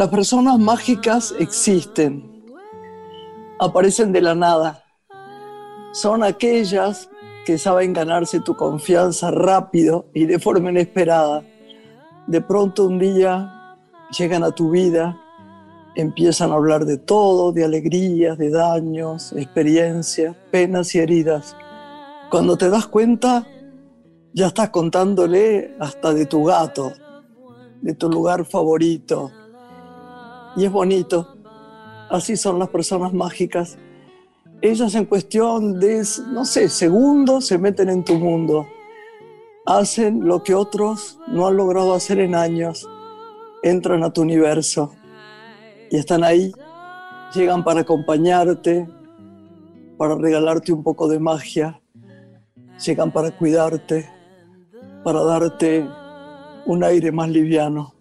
Las personas mágicas existen, aparecen de la nada. Son aquellas que saben ganarse tu confianza rápido y de forma inesperada. De pronto un día llegan a tu vida, empiezan a hablar de todo, de alegrías, de daños, experiencias, penas y heridas. Cuando te das cuenta, ya estás contándole hasta de tu gato, de tu lugar favorito. Y es bonito. Así son las personas mágicas. Ellas en cuestión de, no sé, segundos se meten en tu mundo. Hacen lo que otros no han logrado hacer en años. Entran a tu universo y están ahí. Llegan para acompañarte, para regalarte un poco de magia. Llegan para cuidarte, para darte un aire más liviano.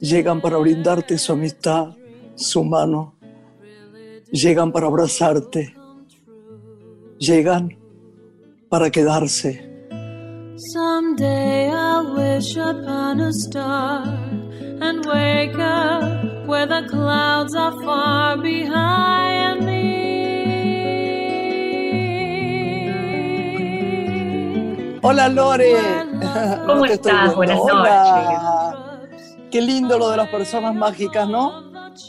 Llegan para brindarte su amistad, su mano. Llegan para abrazarte. Llegan para quedarse. Someday I'll wish upon a star and wake up where the clouds are far behind me. Hola Lore. ¿Cómo estás? Buenas noches. Qué lindo lo de las personas mágicas, ¿no?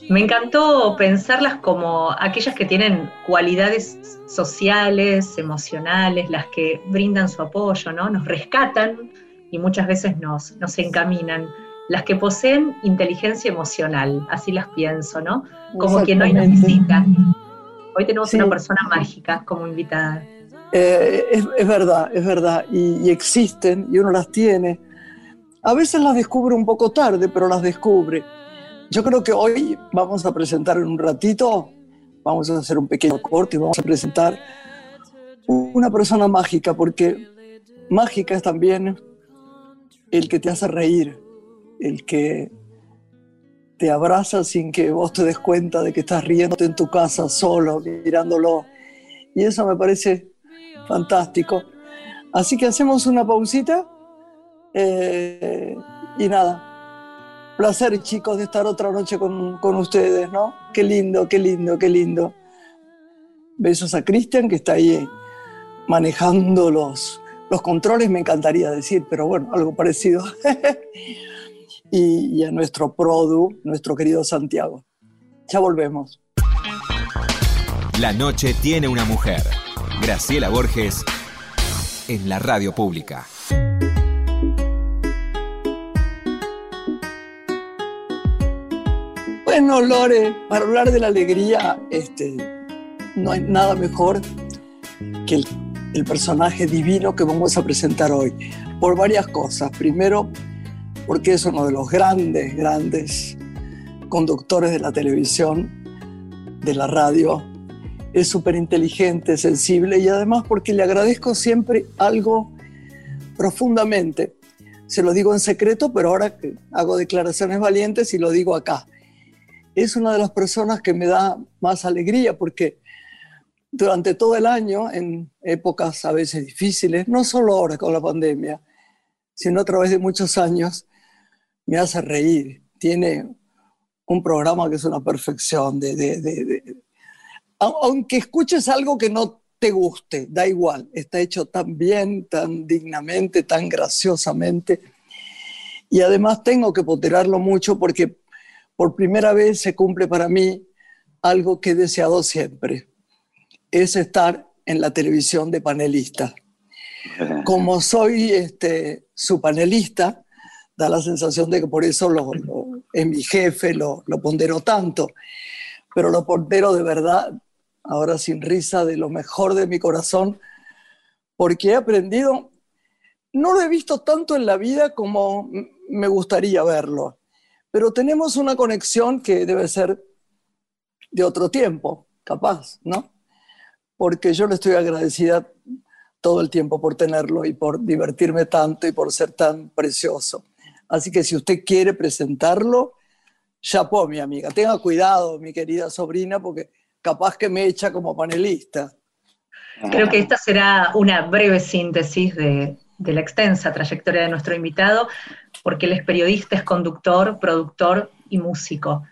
Me encantó pensarlas como aquellas que tienen cualidades sociales, emocionales, las que brindan su apoyo, ¿no? Nos rescatan y muchas veces nos, nos encaminan. Las que poseen inteligencia emocional, así las pienso, ¿no? Como quien hoy nos visita. Hoy tenemos una persona mágica como invitada. Eh, es, verdad, es verdad, y, existen y uno las tiene. A veces las descubre un poco tarde, pero las descubre. Yo creo que hoy vamos a presentar en un ratito, vamos a hacer un pequeño corte y vamos a presentar una persona mágica, porque mágica es también el que te hace reír, el que te abraza sin que vos te des cuenta de que estás riéndote en tu casa solo, mirándolo. Y eso me parece fantástico. Así que hacemos una pausita eh, y nada. Placer, chicos, de estar otra noche con, con ustedes, ¿no? Qué lindo, qué lindo, qué lindo. Besos a Cristian, que está ahí manejando los, los controles, me encantaría decir, pero bueno, algo parecido. y, y a nuestro produ, nuestro querido Santiago. Ya volvemos. La noche tiene una mujer. Graciela Borges en la radio pública. Bueno, Lore, para hablar de la alegría, este, no hay nada mejor que el, personaje divino que vamos a presentar hoy, por varias cosas. Primero, porque es uno de los grandes, grandes conductores de la televisión, de la radio, es súper inteligente, sensible y además porque le agradezco siempre algo profundamente. Se lo digo en secreto, pero ahora hago declaraciones valientes y lo digo acá. Es una de las personas que me da más alegría porque durante todo el año, en épocas a veces difíciles, no solo ahora con la pandemia, sino a través de muchos años, me hace reír. Tiene un programa que es una perfección de, de, de, aunque escuches algo que no te guste, da igual, está hecho tan bien, tan dignamente, tan graciosamente. Y además tengo que poterarlo mucho porque por primera vez se cumple para mí algo que he deseado siempre, es estar en la televisión de panelista. Como soy este, su panelista, da la sensación de que por eso lo, es mi jefe, lo, lo pondero tanto, pero lo pondero de verdad ahora sin risa, de lo mejor de mi corazón, porque he aprendido, no lo he visto tanto en la vida como me gustaría verlo, pero tenemos una conexión que debe ser de otro tiempo, capaz, ¿no? Porque yo le estoy agradecida todo el tiempo por tenerlo y por divertirme tanto y por ser tan precioso. Así que si usted quiere presentarlo, chapó, mi amiga. Tenga cuidado, mi querida sobrina, porque capaz que me echa como panelista. Creo que esta será una breve síntesis de de la extensa trayectoria de nuestro invitado, porque él es periodista, es conductor, productor y músico.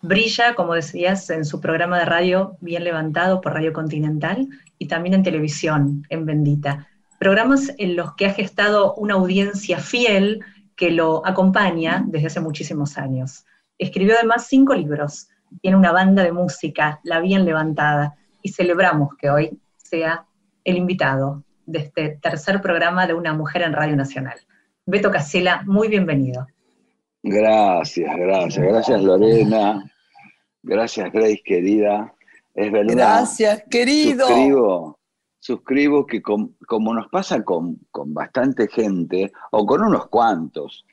Brilla, como decías, en su programa de radio Bien Levantado por Radio Continental y también en televisión, en Bendita. Programas en los que ha gestado una audiencia fiel que lo acompaña desde hace muchísimos años. Escribió además cinco libros, tiene una banda de música, La Bien Levantada, y celebramos que hoy sea el invitado de este tercer programa de Una Mujer en Radio Nacional. Beto Casela, muy bienvenido. Gracias, gracias, gracias Lorena, gracias Grace querida. Es verdad. Gracias, querido. Suscribo, suscribo que como nos pasa con, con, bastante gente, o con unos cuantos,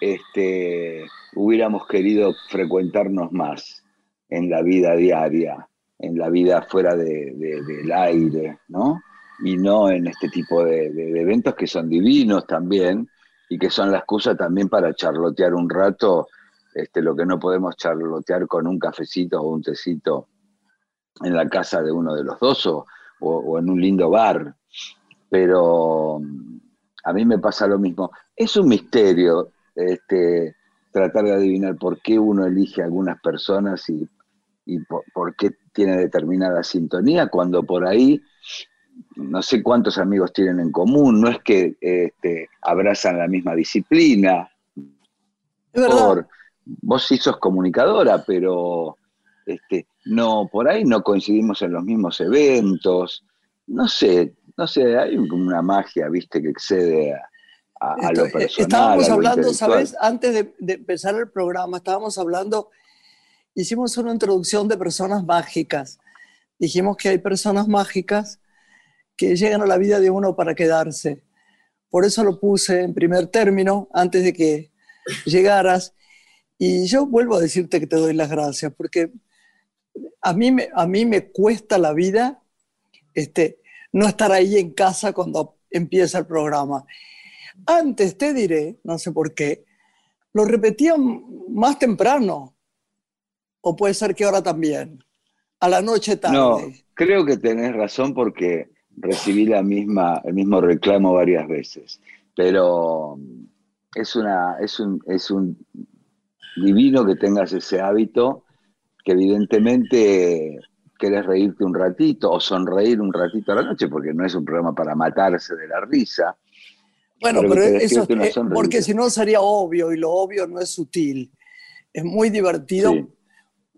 este, hubiéramos querido frecuentarnos más en la vida diaria, en la vida fuera de, del aire, ¿no? Y no en este tipo de, eventos que son divinos también y que son la excusa también para charlotear un rato este, lo que no podemos charlotear con un cafecito o un tecito en la casa de uno de los dos o, en un lindo bar. Pero a mí me pasa lo mismo. Es un misterio este, tratar de adivinar por qué uno elige a algunas personas y por, qué tiene determinada sintonía, cuando por ahí no sé cuántos amigos tienen en común, no es que este, abrazan la misma disciplina. Por, vos sí sos comunicadora, pero este, no, por ahí no coincidimos en los mismos eventos. No sé, no sé, hay una magia, viste, que excede a, lo eh, personal. Estábamos hablando, ¿sabes? Antes de, de, empezar el programa, estábamos hablando hicimos una introducción de personas mágicas. Dijimos que hay personas mágicas que llegan a la vida de uno para quedarse. Por eso lo puse en primer término antes de que llegaras. Y yo vuelvo a decirte que te doy las gracias, porque a mí me, a mí me cuesta la vida este, no estar ahí en casa cuando empieza el programa. Antes te diré, no sé por qué, lo repetían más temprano, ¿O puede ser que ahora también? A la noche tarde. No, creo que tenés razón porque recibí la misma, el mismo reclamo varias veces. Pero es, una, es, un, es un divino que tengas ese hábito, que evidentemente querés reírte un ratito o sonreír un ratito a la noche, porque no es un programa para matarse de la risa. Bueno, pero, eso es, porque si no sería obvio y lo obvio no es sutil. Es muy divertido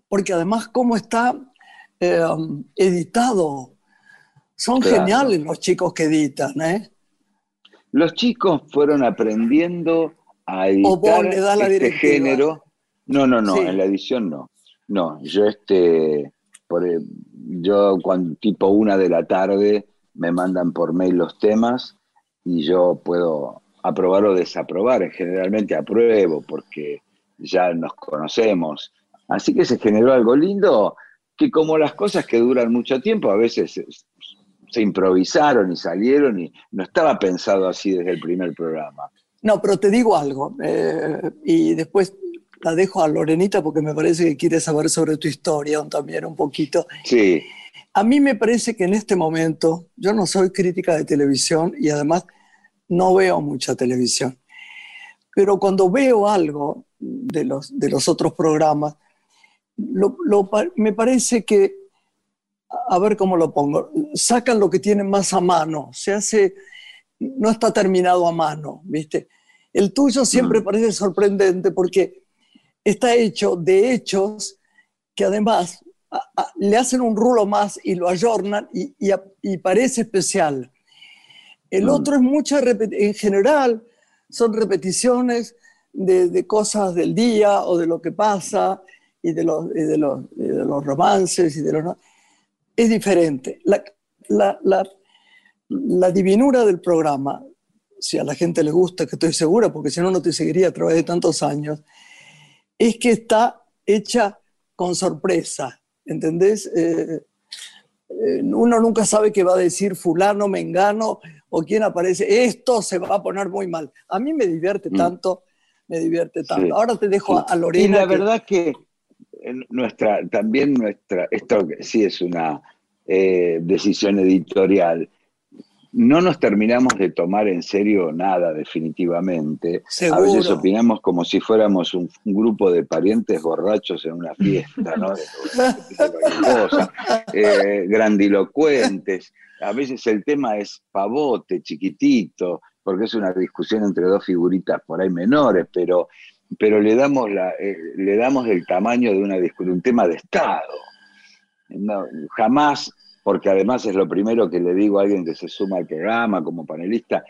porque además cómo está eh, editado. Son geniales los chicos que editan, ¿eh? Los chicos fueron aprendiendo a editar este género. No, no, no, en la edición no. No, yo este, por, eh, yo cuando tipo una de la tarde me mandan por mail los temas y yo puedo aprobar o desaprobar. Generalmente apruebo porque ya nos conocemos Así que se generó algo lindo que como las cosas que duran mucho tiempo, a veces se, improvisaron y salieron y no estaba pensado así desde el primer programa. No, pero te digo algo, eh, y después la dejo a Lorenita porque me parece que quiere saber sobre tu historia también un poquito. Sí. A mí me parece que en este momento, yo no soy crítica de televisión y además no veo mucha televisión, pero cuando veo algo de los, de los otros programas, me parece que, a ver cómo lo pongo, sacan lo que tienen más a mano, se hace, no está terminado a mano, ¿viste? El tuyo siempre parece sorprendente porque está hecho de hechos que además le hacen un rulo más y lo ayornan y, parece especial. El mm. otro es mucha, en general, son repeticiones de, de, cosas del día o de lo que pasa y de los, de los, de los romances y de los... Es diferente. La, la, la, la, divinura del programa, si a la gente le gusta, que estoy segura, porque si no, no te seguiría a través de tantos años, es que está hecha con sorpresa, ¿entendés? Eh, eh, uno nunca sabe qué va a decir fulano, mengano o quién aparece. Esto se va a poner muy mal. A mí me divierte mm. tanto, me divierte tanto. Ahora te dejo a, Lorena. Y la verdad que nuestra, también nuestra, esto sí es una eh, decisión editorial. no nos terminamos de tomar en serio nada definitivamente. A veces opinamos como si fuéramos un, grupo de parientes borrachos en una fiesta, ¿no? Eh, grandilocuentes. A veces el tema es pavote, chiquitito, porque es una discusión entre dos figuritas por ahí menores, pero, pero le, damos la, eh, le damos el tamaño de, una, de un tema de Estado. No, jamás porque además es lo primero que le digo a alguien que se suma al programa como panelista,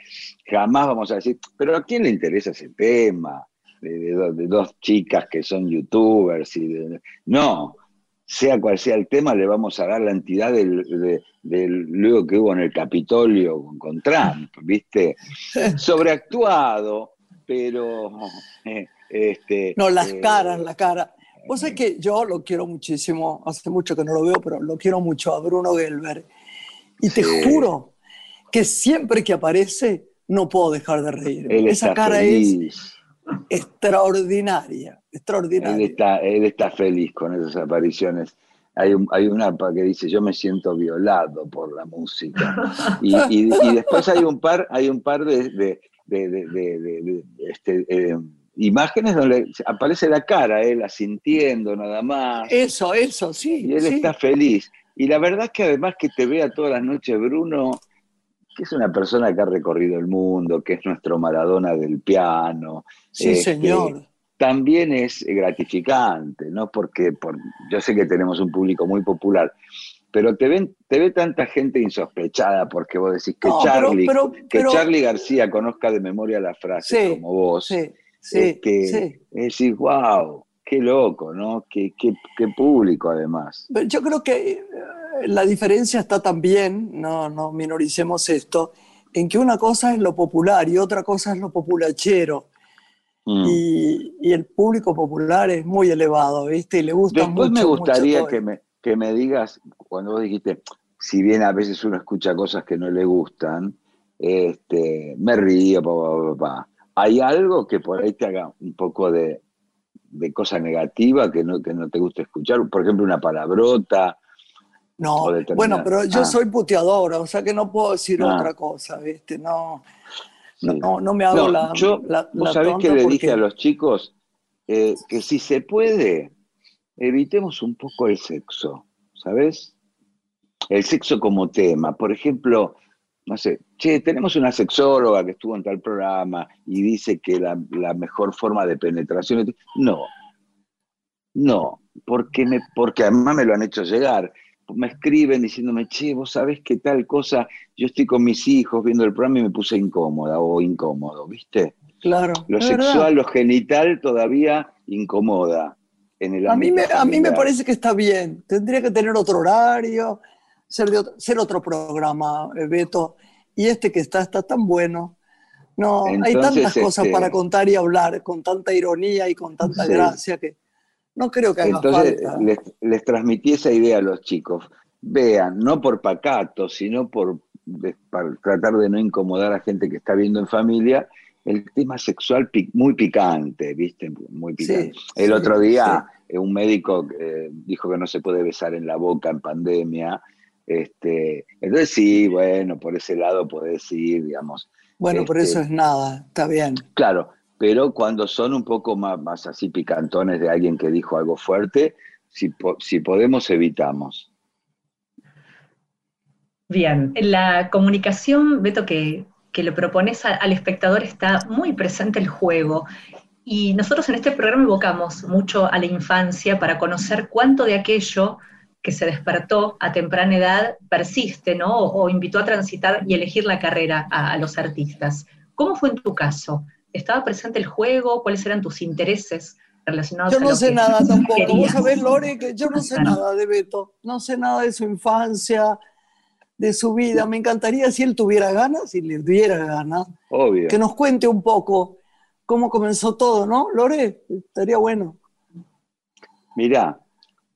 jamás vamos a decir, pero ¿a quién le interesa ese tema? De, dos chicas que son youtubers y no, sea cual sea el tema, le vamos a dar la entidad del, luego que hubo en el Capitolio con, Trump, ¿viste? Sobreactuado, pero... Eh, este, no, las eh, caras, la cara. Vos sabés que yo lo quiero muchísimo, hace mucho que no lo veo, pero lo quiero mucho a Bruno Gelber. Y te juro que siempre que aparece no puedo dejar de reír. Esa cara es extraordinaria, extraordinaria. Él está, feliz con esas apariciones. Hay, hay una que dice, yo me siento violado por la música. Y, después hay un par, hay un par de, de, de, este, eh, imágenes donde aparece la cara, él asintiendo nada más. Eso, eso, sí. Y él está feliz. Y la verdad es que además que te vea todas las noches Bruno, que es una persona que ha recorrido el mundo, que es nuestro Maradona del piano. Sí, este, señor. También es gratificante, ¿no? Porque por, yo sé que tenemos un público muy popular, pero te, ven, te ve tanta gente insospechada porque vos decís que, Charlie, que Charlie García conozca de memoria la frase como vos. Sí Sí, Es decir, wow, qué loco, ¿no? Qué, qué, público además. Yo creo que eh, la diferencia está también, no, no minoricemos esto, en que una cosa es lo popular y otra cosa es lo populachero. Mm. Y, y, el público popular es muy elevado, ¿viste? Y le gusta Después me gustaría que, me, que me digas, cuando vos dijiste, si bien a veces uno escucha cosas que no le gustan, este, me río, papá, papá ¿Hay algo que por ahí te haga un poco de, cosa negativa que no, que no te guste escuchar? Por ejemplo, una palabrota. No, bueno, pero yo ah. soy puteadora, o sea que no puedo decir ah. otra cosa, ¿viste? No, no, no, me hago la, yo, ¿Vos sabés que le dije a los chicos? Eh, que si se puede, evitemos un poco el sexo, ¿sabes? El sexo como tema. Por ejemplo, no sé, che, tenemos una sexóloga que estuvo en tal programa y dice que la, mejor forma de penetración. No, no, porque, me, porque además me lo han hecho llegar. Me escriben diciéndome, che, vos sabés que tal cosa, yo estoy con mis hijos viendo el programa y me puse incómoda o incómodo, ¿viste? Claro. Lo sexual, lo genital todavía incomoda. En el a, mí me, a mí me parece que está bien. Tendría que tener otro horario, ser, de ser otro programa, eh, Beto. Y este que está, está tan bueno. No, hay tantas cosas este, para contar y hablar, con tanta ironía y con tanta gracia que no creo que haga Entonces, falta. Les, les transmití esa idea a los chicos. Vean, no por pacato, sino por para tratar de no incomodar a gente que está viendo en familia, el tema sexual muy picante, ¿viste? Muy picante. el otro día un médico eh, dijo que no se puede besar en la boca en pandemia este, entonces sí, bueno, por ese lado podés ir, digamos. Bueno, por eso este, es nada, está bien. Claro, pero cuando son un poco más, más así picantones de alguien que dijo algo fuerte, si, si podemos, evitamos. Bien, la comunicación, Beto, que, que le propones al espectador está muy presente el juego. Y nosotros en este programa evocamos mucho a la infancia para conocer cuánto de aquello que se despertó a temprana edad persiste, ¿no? O, invitó a transitar y elegir la carrera a, los artistas. ¿Cómo fue en tu caso? ¿Estaba presente el juego? ¿Cuáles eran tus intereses relacionados yo no sé nada tampoco. Vos sabés, Lore, que yo no sé nada de Beto. No sé nada de su infancia, de su vida. Me encantaría si él tuviera ganas, si le diera ganas, Obvio. que nos cuente un poco cómo comenzó todo, ¿no? Lore, estaría bueno. Mirá,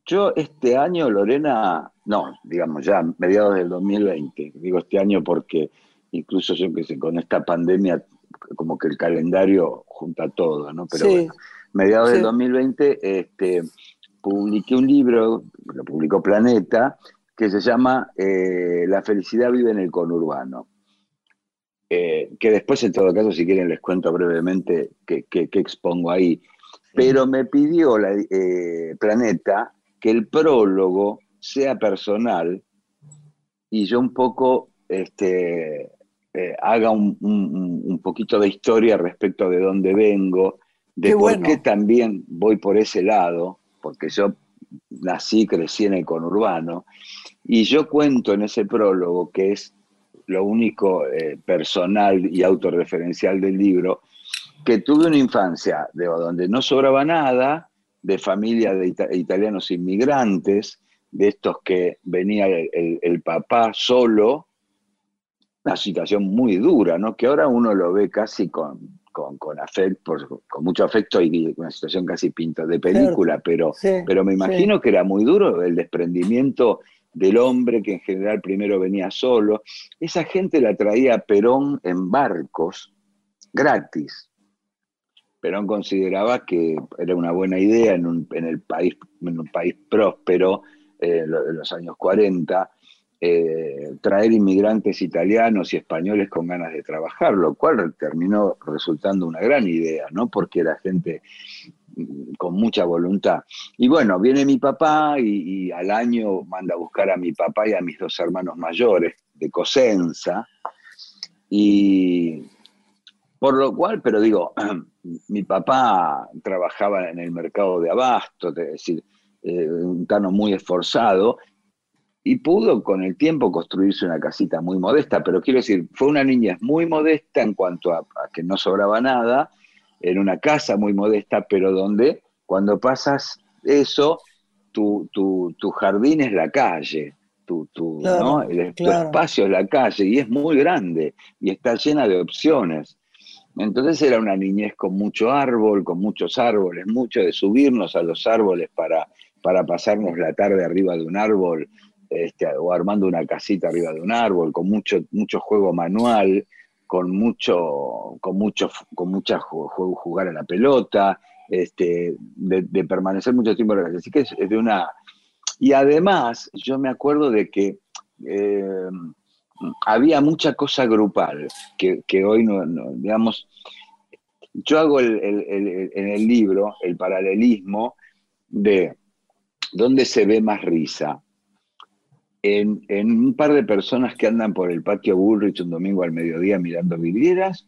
yo este año, Lorena, no, digamos ya mediados del 2020, digo este año porque incluso yo que sé, con esta pandemia como que el calendario junta todo, ¿no? Pero bueno, mediados del 2020 este, publiqué un libro, lo publicó Planeta, que se llama eh, La felicidad vive en el conurbano. eh, que después en todo caso, si quieren, les cuento brevemente qué, expongo ahí. Pero me pidió la, eh, Planeta que el prólogo sea personal y yo un poco este, eh, haga un, poquito de historia respecto de dónde vengo, de por qué también voy por ese lado, porque yo nací, crecí en el conurbano, y yo cuento en ese prólogo, que es lo único eh, personal y autorreferencial del libro, que tuve una infancia de donde no sobraba nada, de familia de italianos inmigrantes, de estos que venía el, papá solo, una situación muy dura, ¿no? que ahora uno lo ve casi con, con, afecto, con mucho afecto y una situación casi pinta de película, pero, pero me imagino que era muy duro el desprendimiento del hombre que en general primero venía solo. Esa gente la traía Perón en barcos gratis. Perón consideraba que era una buena idea en, un, en el país, en un país próspero eh, en los años 40 eh, traer inmigrantes italianos y españoles con ganas de trabajar, lo cual terminó resultando una gran idea, ¿no? Porque era gente mm, con mucha voluntad. Y bueno, viene mi papá y, al año manda a buscar a mi papá y a mis dos hermanos mayores de Cosenza. Y por lo cual, pero digo, mi papá trabajaba en el mercado de abasto, es decir, eh, un cano muy esforzado, y pudo con el tiempo construirse una casita muy modesta, pero quiero decir, fue una niña muy modesta en cuanto a, que no sobraba nada, en una casa muy modesta, pero donde cuando pasas eso, tu, jardín es la calle, tu, espacio es la calle y es muy grande y está llena de opciones. Entonces era una niñez con mucho árbol, con muchos árboles, mucho de subirnos a los árboles para, para pasarnos la tarde arriba de un árbol este, o armando una casita arriba de un árbol, con mucho, mucho juego manual, con mucho, con mucho, con mucha jugar a la pelota, este, de, permanecer mucho tiempo en la. Así que es, de una. Y además, yo me acuerdo de que eh, había mucha cosa grupal, que, hoy no, digamos, yo hago en el libro el paralelismo de dónde se ve más risa, en, un par de personas que andan por el patio Bullrich un domingo al mediodía mirando vidrieras,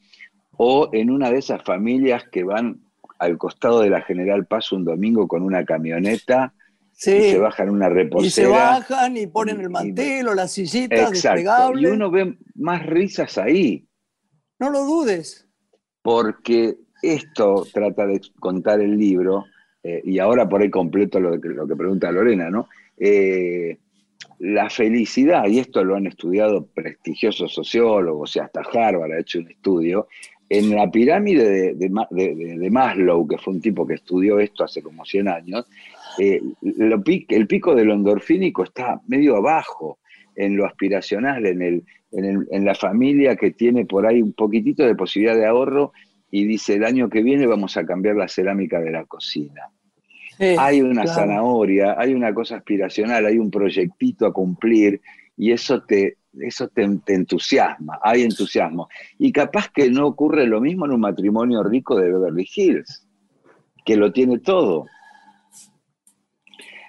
o en una de esas familias que van al costado de la General Paz un domingo con una camioneta y se bajan una reposera. Y se bajan y ponen el mantel o las sillitas despegables. Y uno ve más risas ahí. No lo dudes. Porque esto trata de contar el libro, eh, y ahora por ahí completo lo que, lo que pregunta Lorena, ¿no? Eh, la felicidad, y esto lo han estudiado prestigiosos sociólogos y hasta Harvard ha hecho un estudio, en la pirámide de, Maslow, que fue un tipo que estudió esto hace como 100 años, eh, el pico del endorfínico está medio abajo en lo aspiracional, en, el, en, la familia que tiene por ahí un poquitito de posibilidad de ahorro y dice el año que viene vamos a cambiar la cerámica de la cocina hay una zanahoria, hay una cosa aspiracional, hay un proyectito a cumplir y eso te, eso te, entusiasma, hay entusiasmo. Y capaz que no ocurre lo mismo en un matrimonio rico de Beverly Hills, que lo tiene todo.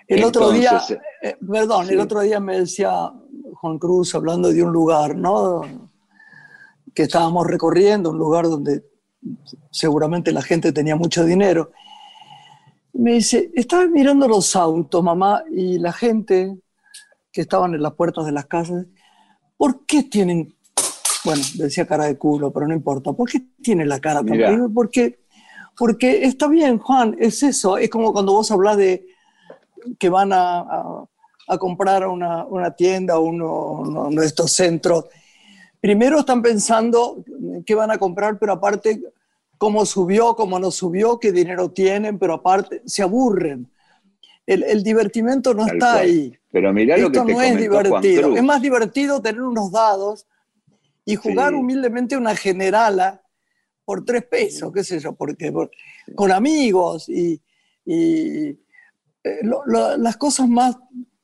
El otro día, eh, perdón, el otro día me decía Juan Cruz hablando de un lugar, ¿no? Que estábamos recorriendo, un lugar donde seguramente la gente tenía mucho dinero. Me dice, estaba mirando los autos, mamá, y la gente que estaban en las puertas de las casas, ¿por qué tienen, bueno, decía cara de culo, pero no importa, ¿por qué tienen la cara tan Porque, porque está bien, Juan, es eso, es como cuando vos hablas de que van a, a, comprar una, una, tienda o uno, uno de estos centros. Primero están pensando qué van a comprar, pero aparte cómo subió, cómo no subió, qué dinero tienen, pero aparte se aburren. El, el divertimento no está ahí. Pero mirá lo que no es divertido. Es más divertido tener unos dados y jugar humildemente una generala por tres pesos, qué sé yo, porque con amigos y, eh, las cosas más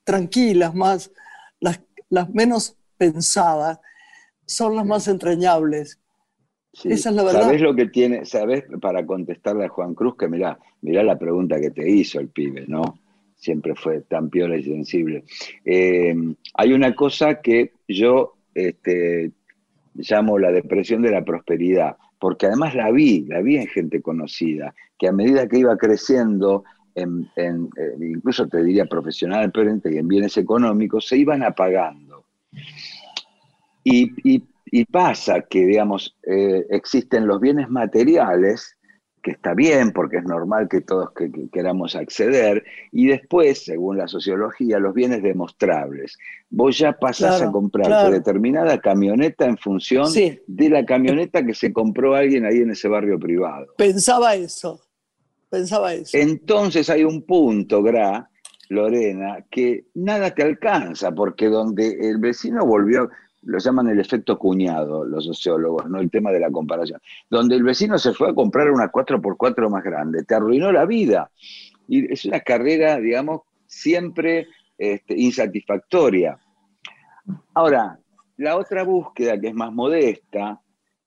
tranquilas, más las, las menos pensadas, son las más entrañables. Esa es la verdad. ¿Sabes lo que tiene? ¿Sabes para contestarle a Juan Cruz? Que mirá, mirá la pregunta que te hizo el pibe, ¿no? Siempre fue tan piola y sensible. Eh, hay una cosa que yo este, llamo la depresión de la prosperidad, porque además la vi, la vi en gente conocida, que a medida que iba creciendo, en, eh, incluso te diría profesionalmente y en bienes económicos, se iban apagando. Y, pasa que, digamos, eh, existen los bienes materiales que está bien porque es normal que todos queramos acceder, y después, según la sociología, los bienes demostrables. Vos ya pasás a comprar determinada camioneta en función de la camioneta que se compró alguien ahí en ese barrio privado. Pensaba eso, pensaba eso. Entonces hay un punto, Gra, Lorena, que nada te alcanza, porque donde el vecino volvió, lo llaman el efecto cuñado los sociólogos, no el tema de la comparación, donde el vecino se fue a comprar una 4x4 más grande, te arruinó la vida. Y es una carrera, digamos, siempre este, insatisfactoria. Ahora, la otra búsqueda que es más modesta,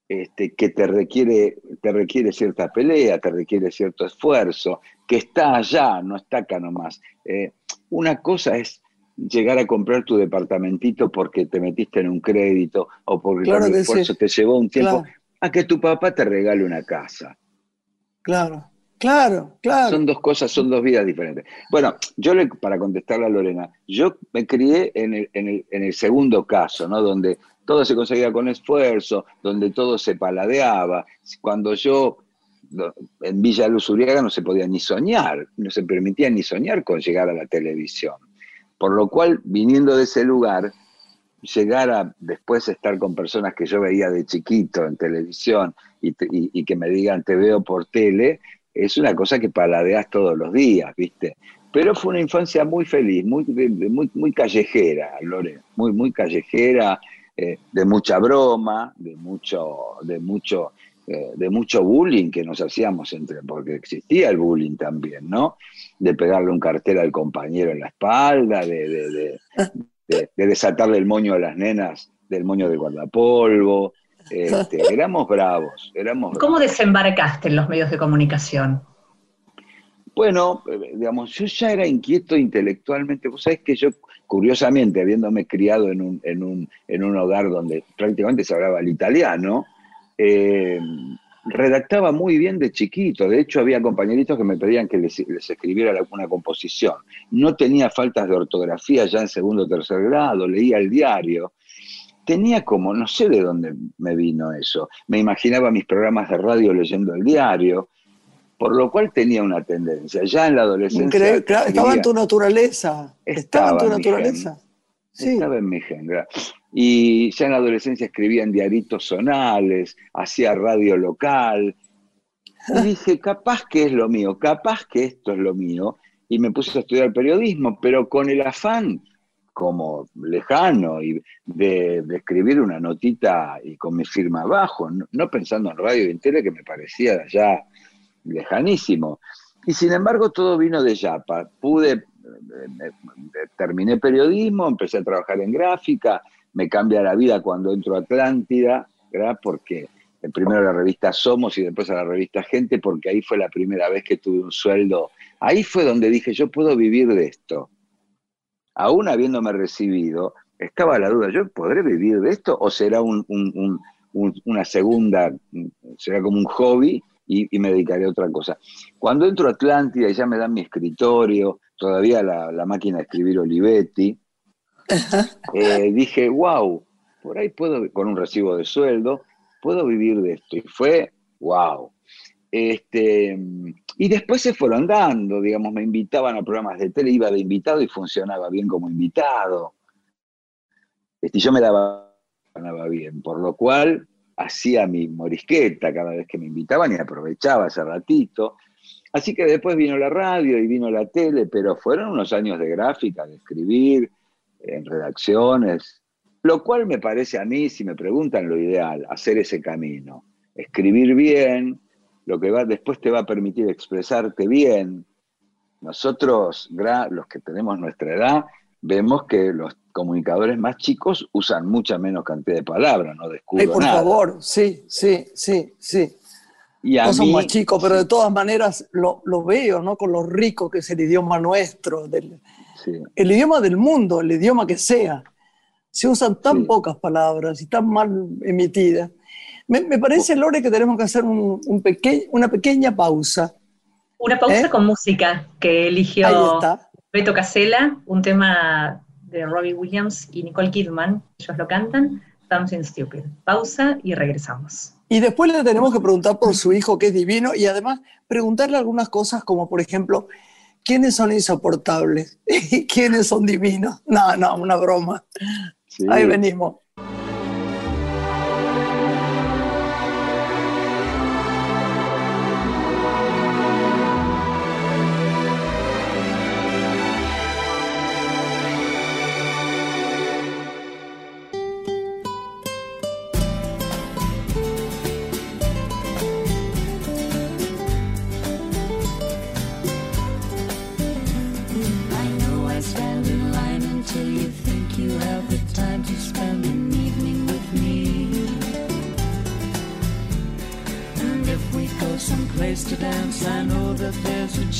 este, que te requiere, te requiere cierta pelea, te requiere cierto esfuerzo, que está allá, no está acá nomás. Eh, una cosa es llegar a comprar tu departamentito porque te metiste en un crédito o porque el esfuerzo te llevó un tiempo a que tu papá te regale una casa. Claro, claro, claro. Son dos cosas, son dos vidas diferentes. Bueno, yo le, para contestarle a Lorena, yo me crié en el, en el, en el segundo caso, ¿no? Donde todo se conseguía con esfuerzo, donde todo se paladeaba. Cuando yo en Villa Luz Uriaga no se podía ni soñar, no se permitía ni soñar con llegar a la televisión. Por lo cual, viniendo de ese lugar, llegar a después estar con personas que yo veía de chiquito en televisión y, que me digan te veo por tele, es una cosa que paladeas todos los días, ¿viste? Pero fue una infancia muy feliz, muy, muy, muy callejera, Lore, muy, muy callejera, eh, de mucha broma, de mucho, de mucho, eh, de mucho bullying que nos hacíamos entre, porque existía el bullying también, ¿no? De pegarle un cartel al compañero en la espalda, de, desatarle el moño a las nenas del moño de guardapolvo. Este, éramos bravos, éramos ¿Cómo desembarcaste en los medios de comunicación? Bueno, eh, digamos, yo ya era inquieto intelectualmente. Vos sabés que yo, curiosamente, habiéndome criado en un, en un, en un hogar donde prácticamente se hablaba el italiano, eh, redactaba muy bien de chiquito. De hecho, había compañeritos que me pedían que les, escribiera alguna composición. No tenía faltas de ortografía ya en segundo o tercer grado, leía el diario. Tenía como, no sé de dónde me vino eso. Me imaginaba mis programas de radio leyendo el diario, por lo cual tenía una tendencia. Ya en la adolescencia. estaba en tu naturaleza. Estaba, en tu naturaleza. Estaba en mi gen. Y ya en la adolescencia escribía en diaritos zonales, hacía radio local. Y dije, capaz que es lo mío, capaz que esto es lo mío. Y me puse a estudiar periodismo, pero con el afán como lejano y de, escribir una notita y con mi firma abajo, no, pensando en radio y tele que me parecía ya lejanísimo. Y sin embargo todo vino de Yapa. Pude, eh, terminé periodismo, empecé a trabajar en gráfica, me cambia la vida cuando entro a Atlántida, ¿verdad? Porque primero a la revista Somos y después a la revista Gente, porque ahí fue la primera vez que tuve un sueldo. Ahí fue donde dije, yo puedo vivir de esto. Aún habiéndome recibido, estaba la duda, ¿yo podré vivir de esto o será una segunda, será como un hobby y, me dedicaré a otra cosa? Cuando entro a Atlántida y ya me dan mi escritorio, todavía la, la máquina de escribir Olivetti, eh, dije, wow, por ahí puedo, con un recibo de sueldo, puedo vivir de esto. Y fue, wow. Este, y después se fueron dando, digamos, me invitaban a programas de tele, iba de invitado y funcionaba bien como invitado. Este, y yo me daba bien, por lo cual hacía mi morisqueta cada vez que me invitaban y aprovechaba ese ratito. Así que después vino la radio y vino la tele, pero fueron unos años de gráfica, de escribir, en redacciones, lo cual me parece a mí, si me preguntan lo ideal, hacer ese camino, escribir bien, lo que va, después te va a permitir expresarte bien. Nosotros, los que tenemos nuestra edad, vemos que los, comunicadores más chicos usan mucha menos cantidad de palabras, no descubro Ay, por nada. favor, sí, sí, sí, sí. Y a No son mí- más chicos, pero de todas maneras lo, lo veo, ¿no? Con lo rico que es el idioma nuestro, del, sí. el idioma del mundo, el idioma que sea. Se usan tan Sí. pocas palabras y tan mal emitidas. Me, me parece, Lore, que tenemos que hacer un, un peque- una pequeña pausa. Una pausa ¿Eh? con música que eligió. Beto Casella, un tema de Robbie Williams y Nicole Kidman. Ellos lo cantan, Something Stupid. Pausa y regresamos. Y después le tenemos que preguntar por su hijo, que es divino, y además preguntarle algunas cosas como, por ejemplo, ¿quiénes son insoportables? ¿Y quiénes son divinos? No, no, una broma. Sí. Ahí venimos.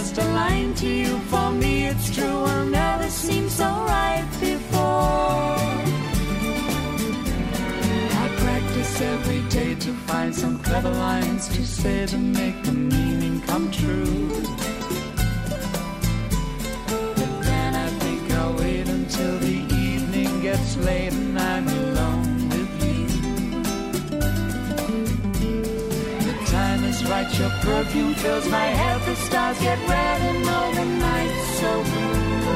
just a line to you, for me it's true, will never seem so right before. I practice every day to find some clever lines to say to make the meaning come true. But then I think I'll wait until the evening gets late and I'm alone right, your perfume fills my head, the stars get red and all the nights so blue.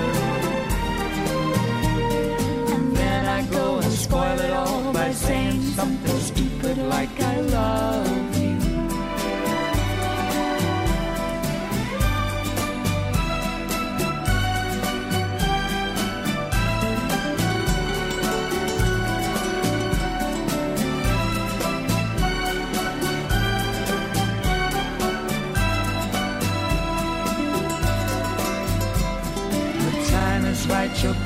And then I go and spoil it all by saying something stupid like I love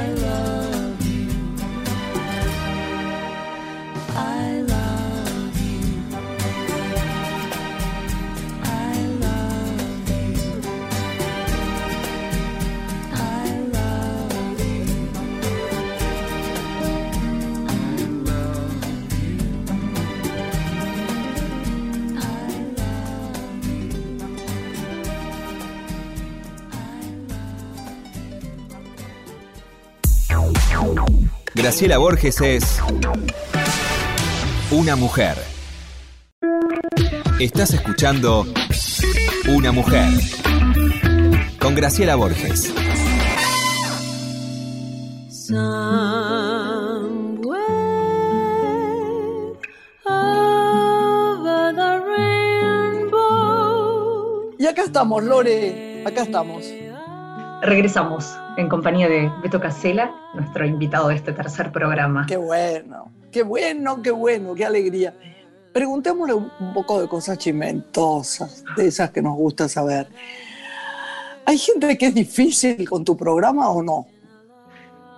I Graciela Borges es una mujer. Estás escuchando Una mujer con Graciela Borges. Somewhere over the rainbow. Y acá estamos, Lore, acá estamos. Regresamos en compañía de Beto Casella, nuestro invitado de este tercer programa. Qué bueno, qué bueno, qué bueno, qué alegría. Preguntémosle un poco de cosas chimentosas, de esas que nos gusta saber. ¿Hay gente que es difícil con tu programa o no?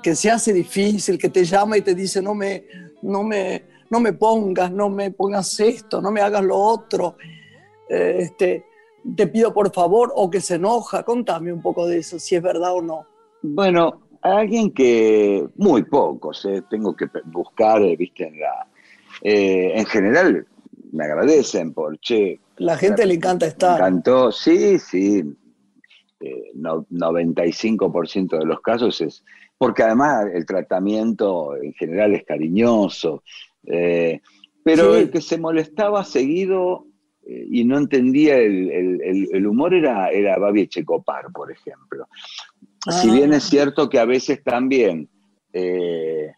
Que se hace difícil, que te llama y te dice no me, no me, no me pongas, no me pongas esto, no me hagas lo otro. Eh, este, te pido por favor, o que se enoja. Contame un poco de eso, si es verdad o no. Bueno, alguien que, muy pocos, eh, tengo que buscar, eh, viste, en la... eh, en general, me agradecen por, che, La gente le encanta estar. encantó, sí, sí, eh, no- 95% de los casos es porque además el tratamiento en general es cariñoso. pero Sí. el que se molestaba seguido y no entendía el, el- el- el humor era, era Babi Echecopar, por ejemplo. Si Ah. bien es cierto que a veces también, eh,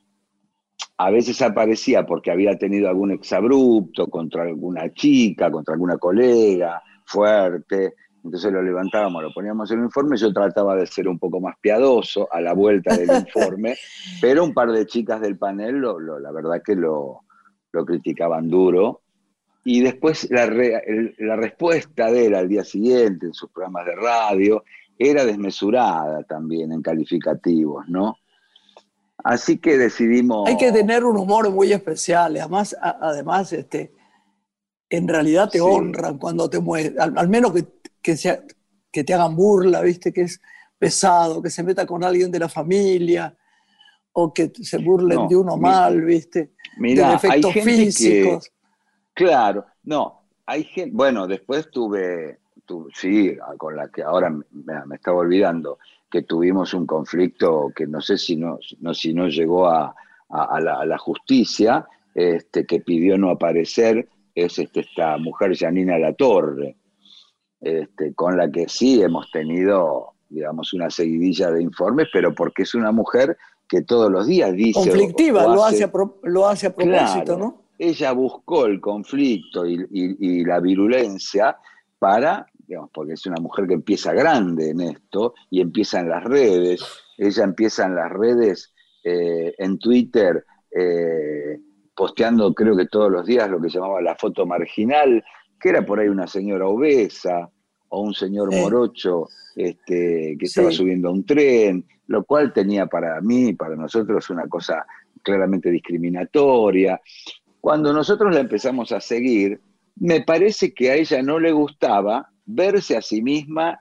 a veces aparecía porque había tenido algún exabrupto contra alguna chica, contra alguna colega, fuerte, entonces lo levantábamos, lo poníamos en el informe, yo trataba de ser un poco más piadoso a la vuelta del informe, pero un par de chicas del panel, lo- lo- la verdad que lo, lo criticaban duro. Y después la, re- el- la respuesta de él al día siguiente en sus programas de radio era desmesurada también en calificativos, ¿no? Así que decidimos... Hay que tener un humor muy especial. Además, además este, en realidad te Sí. honran cuando te mueves. Al, al menos que, que, sea, que te hagan burla, ¿viste? Que es pesado, que se meta con alguien de la familia o que se burlen No, de uno mi- mal, ¿viste? Mirá, de hay efectos gente físicos. que... Claro, no, hay gente... Bueno, después tuve, tu- sí, con la que ahora me, me estaba olvidando, que tuvimos un conflicto que no sé si no, no, si no llegó a, a- a la, a la justicia, este, que pidió no aparecer, es este, esta mujer Janina Latorre, este, con la que sí hemos tenido, digamos, una seguidilla de informes, pero porque es una mujer que todos los días dice... Conflictiva, o lo hace- hace, a pro- lo hace a propósito, Claro. ¿no? ella buscó el conflicto y, y- y la virulencia para, digamos, porque es una mujer que empieza grande en esto y empieza en las redes. Ella empieza en las redes, eh, en Twitter, eh, posteando creo que todos los días lo que llamaba la foto marginal, que era por ahí una señora obesa o un señor Sí. morocho este, que estaba Sí. subiendo a un tren, lo cual tenía para mí, para nosotros, una cosa claramente discriminatoria. Cuando nosotros la empezamos a seguir, me parece que a ella no le gustaba verse a sí misma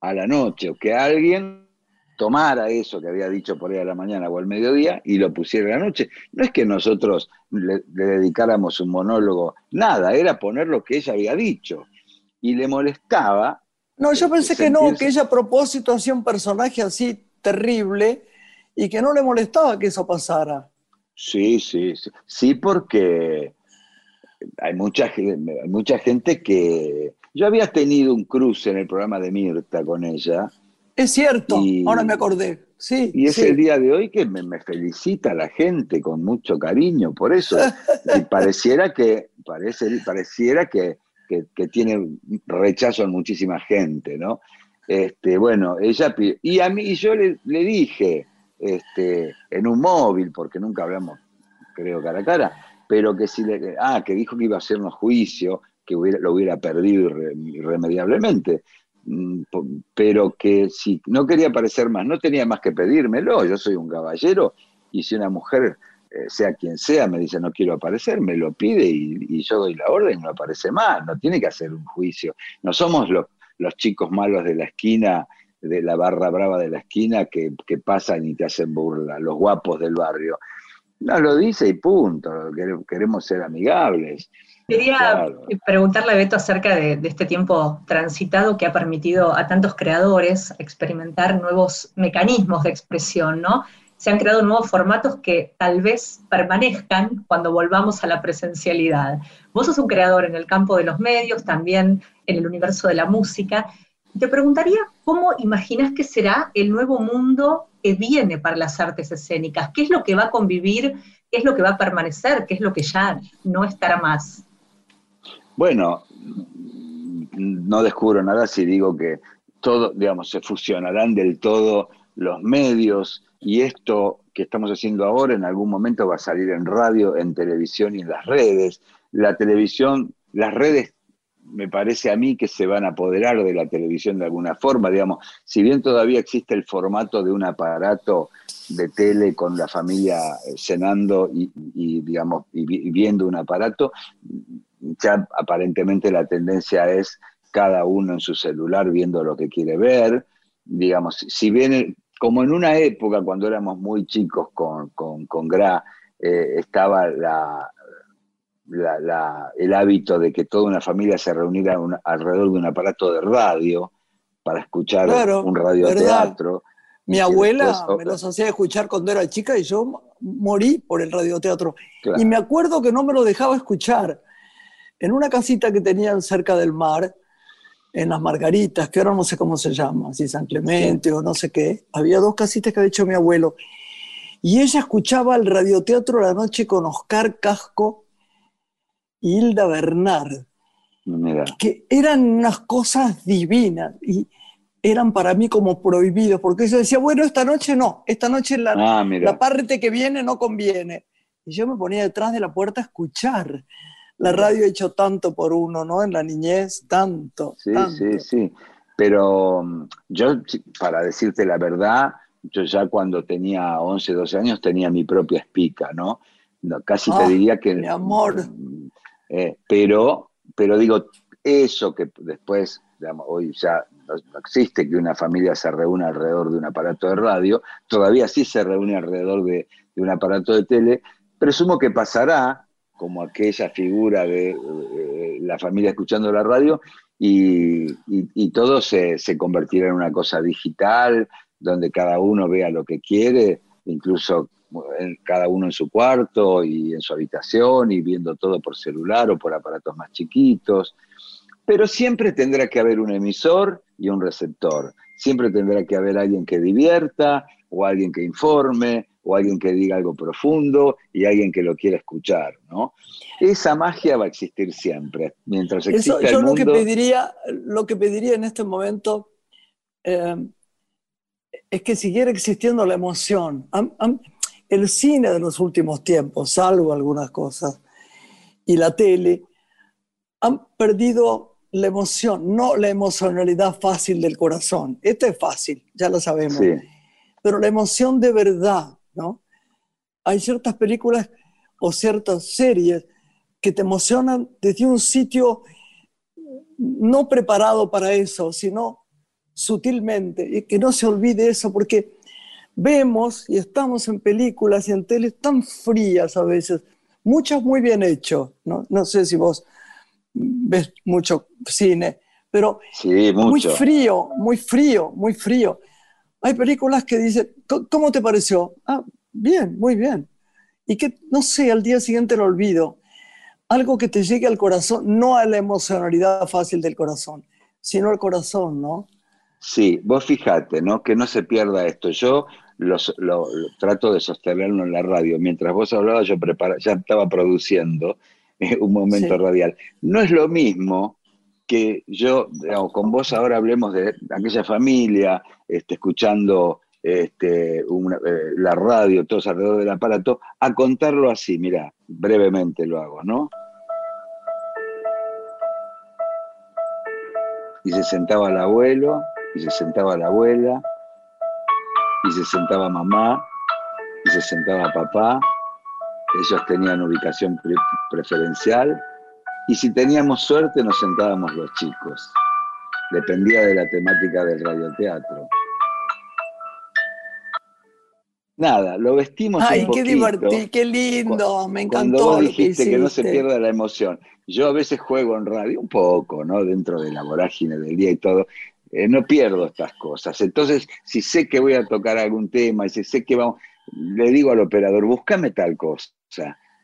a la noche, o que alguien tomara eso que había dicho por ahí a la mañana o al mediodía y lo pusiera a la noche. No es que nosotros le, le dedicáramos un monólogo, nada, era poner lo que ella había dicho. Y le molestaba. No, yo este, pensé que no, que ella a propósito hacía un personaje así terrible y que no le molestaba que eso pasara. Sí, sí, sí. Sí, porque hay mucha, mucha gente que... Yo había tenido un cruce en el programa de Mirta con ella, Es cierto, Y- ahora me acordé. Sí, y es sí. el día de hoy que me, me felicita la gente con mucho cariño por eso. Y pareciera que, parece, pareciera que, que- que tiene rechazo en muchísima gente, ¿no? Este, bueno, ella y a mí y yo le, le dije, este, en un móvil, porque nunca hablamos, creo, cara a cara, pero que si le, ah, que dijo que iba a hacernos juicio, que lo hubiera perdido irre- irremediablemente. Mm, Pero que si no quería parecer más, no tenía más que pedírmelo. Yo soy un caballero y si una mujer, eh, sea quien sea, me dice no quiero aparecer, me lo pide y, yo doy la orden no aparece más. No tiene que hacer un juicio. No somos los, chicos malos de la esquina, de la barra brava de la esquina que, pasan y te hacen burla, los guapos del barrio. No lo dice y punto. Quere- Queremos ser amigables. Quería Claro. preguntarle a Beto acerca de, de este tiempo transitado que ha permitido a tantos creadores experimentar nuevos mecanismos de expresión, ¿no? Se han creado nuevos formatos que tal vez permanezcan cuando volvamos a la presencialidad. Vos sos un creador en el campo de los medios, también en el universo de la música. Te preguntaría cómo imaginas que será el nuevo mundo que viene para las artes escénicas. ¿Qué es lo que va a convivir? ¿Qué es lo que va a permanecer? ¿Qué es lo que ya no estará más? Bueno, no descubro nada si digo que todo, digamos, se fusionarán del todo los medios y esto que estamos haciendo ahora en algún momento va a salir en radio, en televisión y en las redes. La televisión, las redes me parece a mí que se van a apoderar de la televisión de alguna forma, digamos, si bien todavía existe el formato de un aparato de tele con la familia eh, cenando y, digamos, y viendo un aparato, ya aparentemente la tendencia es cada uno en su celular viendo lo que quiere ver, digamos, si bien como en una época cuando éramos muy chicos con, con, con Gra, eh, estaba la, la- la- el hábito de que toda una familia se reuniera alrededor de un aparato de radio para escuchar Claro, un radioteatro. Mi abuela después, me los hacía escuchar cuando era chica y yo morí por el radioteatro. Claro. Y me acuerdo que no me lo dejaba escuchar. En una casita que tenían cerca del mar, en las Margaritas, que ahora no sé cómo se llama, si San Clemente o no sé qué, había dos casitas que había hecho mi abuelo. Y ella escuchaba el radioteatro la noche con Oscar Casco y Hilda Bernard Mira, que eran unas cosas divinas y eran para mí como prohibidos, porque yo decía, bueno, esta noche no, esta noche la, ah, la parte que viene no conviene. Y yo me ponía detrás de la puerta a escuchar. La radio ha hecho tanto por uno, ¿no? En la niñez, tanto. Sí, tanto. sí, sí. Pero mm, yo, para decirte la verdad, yo ya cuando tenía 11, 12 años tenía mi propia espica, ¿no? No, casi Ah, te diría que... mi amor. Mm, eh, pero, pero digo, eso que después, digamos, hoy ya no, no existe que una familia se reúna alrededor de un aparato de radio, todavía sí se reúne alrededor de, de un aparato de tele, presumo que pasará como aquella figura de eh, la familia escuchando la radio y, todo se, convertirá en una cosa digital, donde cada uno vea lo que quiere, incluso cada uno en su cuarto y en su habitación y viendo todo por celular o por aparatos más chiquitos. Pero siempre tendrá que haber un emisor y un receptor. Siempre tendrá que haber alguien que divierta o alguien que informe o alguien que diga algo profundo y alguien que lo quiera escuchar, ¿no? Esa magia va a existir siempre. Mientras exista Eso, yo el lo que mundo, pediría, lo que pediría en este momento eh, es que siguiera existiendo la emoción. Am- am- el cine de los últimos tiempos, salvo algunas cosas, y la tele, han perdido la emoción, no la emocionalidad fácil del corazón. Esto es fácil, ya lo sabemos sí, pero la emoción de verdad, ¿no? Hay ciertas películas o ciertas series que te emocionan desde un sitio no preparado para eso, sino sutilmente, y que no se olvide eso, porque vemos y estamos en películas y en teles tan frías a veces, muchas muy bien hechos, ¿no? No sé si vos ves mucho cine, pero sí, muy mucho. frío, muy frío, muy frío. Hay películas que dicen, "¿Cómo- ¿cómo te pareció? Ah, bien, muy bien. Y que, no sé, al día siguiente lo olvido. Algo que te llegue al corazón, no a la emocionalidad fácil del corazón, sino al corazón, ¿no? Sí, vos fijate, ¿no? Que no se pierda esto. Yo los- lo, lo- trato de sostenerlo en la radio. Mientras vos hablabas, yo prepara, ya estaba produciendo eh, un momento Sí. radial. No es lo mismo que yo, digamos, con vos ahora hablemos de aquella familia, este, escuchando este, eh, la radio, todos alrededor del aparato, a contarlo así, mira, brevemente lo hago, ¿no? Y se sentaba el abuelo, y se sentaba la abuela, y se sentaba mamá, y se sentaba papá. Ellos tenían ubicación pre- preferencial, y si teníamos suerte nos sentábamos los chicos. Dependía de la temática del radioteatro. Nada, lo vestimos Ay, un qué divertido, qué lindo, me Cuando encantó vos lo que dijiste que, no se pierda la emoción. Yo a veces juego en radio un poco, ¿no? Dentro de la vorágine del día y todo. Eh, no pierdo estas cosas. Entonces, si sé que voy a tocar algún tema y si sé que vamos, le digo al operador, búscame tal cosa.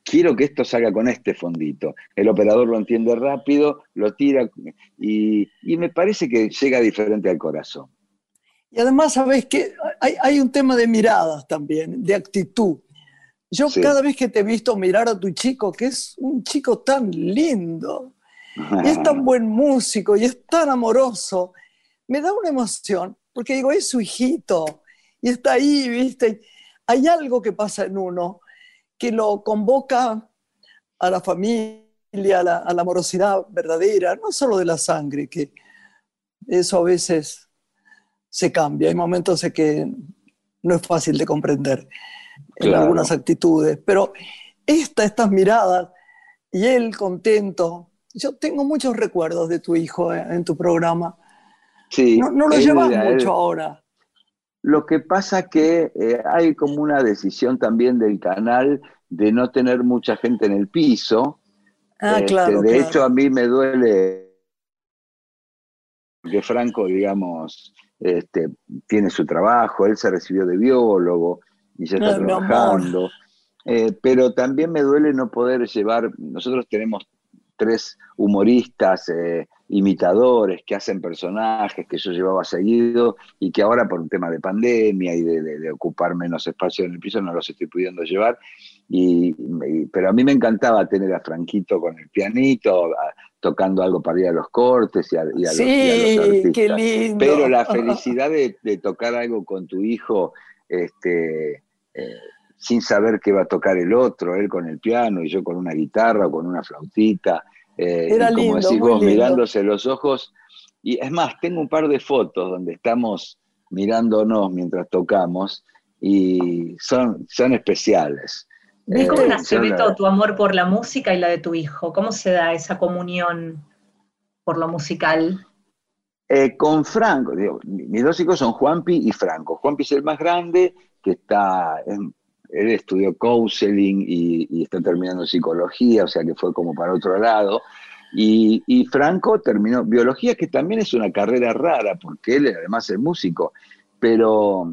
Quiero que esto salga con este fondito. El operador lo entiende rápido, lo tira y, y me parece que llega diferente al corazón. Y además, ¿sabes qué? Hay, hay un tema de miradas también, de actitud. Yo Sí. cada vez que te he visto mirar a tu chico, que es un chico tan lindo, y es tan buen músico, y es tan amoroso, me da una emoción, porque digo, es su hijito, y está ahí, ¿viste? Hay algo que pasa en uno que lo convoca a la familia, a la, a la amorosidad verdadera, no solo de la sangre, que eso a veces se cambia. Hay momentos en que no es fácil de comprender en algunas actitudes, pero esta, estas miradas y él contento. Yo tengo muchos recuerdos de tu hijo en, en tu programa. Sí, No, no lo él- llevas él- mucho ahora. Lo que pasa que eh, hay como una decisión también del canal de no tener mucha gente en el piso. Ah, Este, claro. de claro. hecho, a mí me duele porque Franco, digamos, este, tiene su trabajo, él se recibió de biólogo y ya está trabajando. Eh, pero también me duele no poder llevar, nosotros tenemos tres humoristas, eh, imitadores que hacen personajes que yo llevaba seguido y que ahora por un tema de pandemia y de, de- de ocupar menos espacio en el piso no los estoy pudiendo llevar. Y, y- pero a mí me encantaba tener a Franquito con el pianito, a- tocando algo para ir a los cortes y a, y a los, y a los Sí, artistas. qué lindo. Pero la felicidad de, de tocar algo con tu hijo, este, eh, sin saber qué va a tocar el otro, él con el piano y yo con una guitarra o con una flautita, eh, Era y como lindo, decís vos, lindo. mirándose los ojos. Y es más, tengo un par de fotos donde estamos mirándonos mientras tocamos y son, son especiales. ¿Cómo Eh, son, Beto, tu amor por la música y la de tu hijo? ¿Cómo se da esa comunión por lo musical? Eh, con Franco, digo, mi- mis dos hijos son Juanpi y Franco. Juanpi es el más grande, que está, en- él estudió counseling y, y está terminando psicología, o sea que fue como para otro lado. Y, y Franco terminó biología, que también es una carrera rara, porque él además es músico, pero,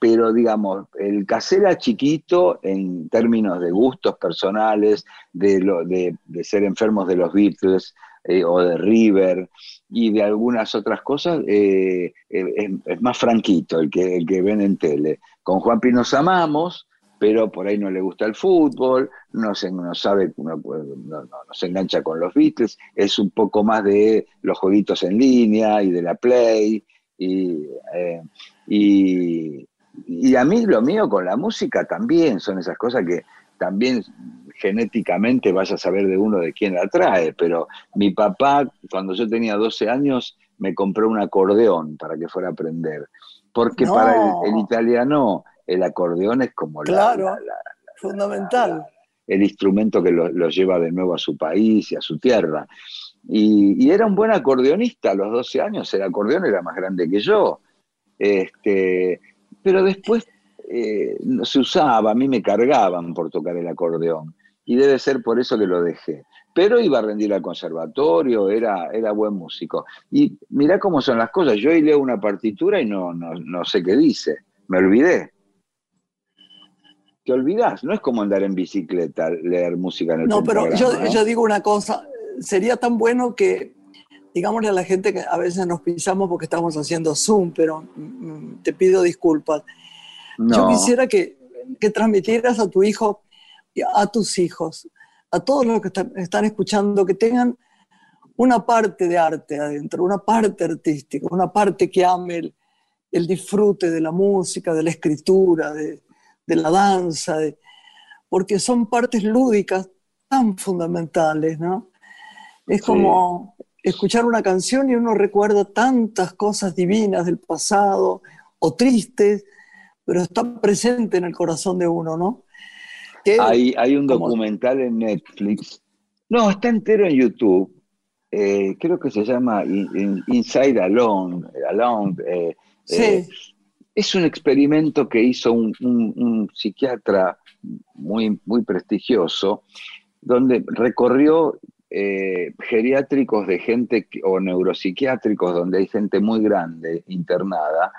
pero digamos, el Casera chiquito en términos de gustos personales, de, de, ser enfermos de los Beatles eh, o de River, y de algunas otras cosas, eh, eh, es, más franquito el que, el que ven en tele. Con Juanpi nos amamos, pero por ahí no le gusta el fútbol, no, se, no sabe, no, se engancha con los Beatles, es un poco más de los jueguitos en línea y de la Play. Y, y a mí lo mío con la música también son esas cosas que también genéticamente vaya a saber de uno de quién la trae, pero mi papá, cuando yo tenía 12 años, me compró un acordeón para que fuera a aprender. Porque No. para el, el italiano el acordeón es como la- Claro. la- la- Fundamental. el instrumento que lo, lo lleva de nuevo a su país y a su tierra. Y, y era un buen acordeonista a los 12 años, el acordeón era más grande que yo. Este, pero después eh, se usaba, a mí me cargaban por tocar el acordeón. Y debe ser por eso que lo dejé. Pero iba a rendir al conservatorio, era, era buen músico. Y mirá cómo son las cosas. Yo hoy leo una partitura y no, no, no sé qué dice. Me olvidé. Te olvidás, no es como andar en bicicleta, leer música en el No, pero yo, ¿no? yo digo una cosa, sería tan bueno que, digámosle a la gente que a veces nos pisamos porque estamos haciendo Zoom, pero mm, te pido disculpas. Yo No. quisiera que, que transmitieras a tu hijo, a tus hijos, a todos los que están, están escuchando, que tengan una parte de arte adentro, una parte artística, una parte que ame el, el disfrute de la música, de la escritura, de, de la danza, de- porque son partes lúdicas tan fundamentales, ¿no? Es Sí. como escuchar una canción y uno recuerda tantas cosas divinas del pasado o tristes, pero está presente en el corazón de uno, ¿no? Que- Hay, hay un como- documental en Netflix. No, está entero en YouTube. Eh, creo que se llama In- In- Inside Alone. Alone eh, Sí. eh, es un experimento que hizo un, un- un psiquiatra muy, muy prestigioso, donde recorrió eh, geriátricos de gente que- o neuropsiquiátricos donde hay gente muy grande internada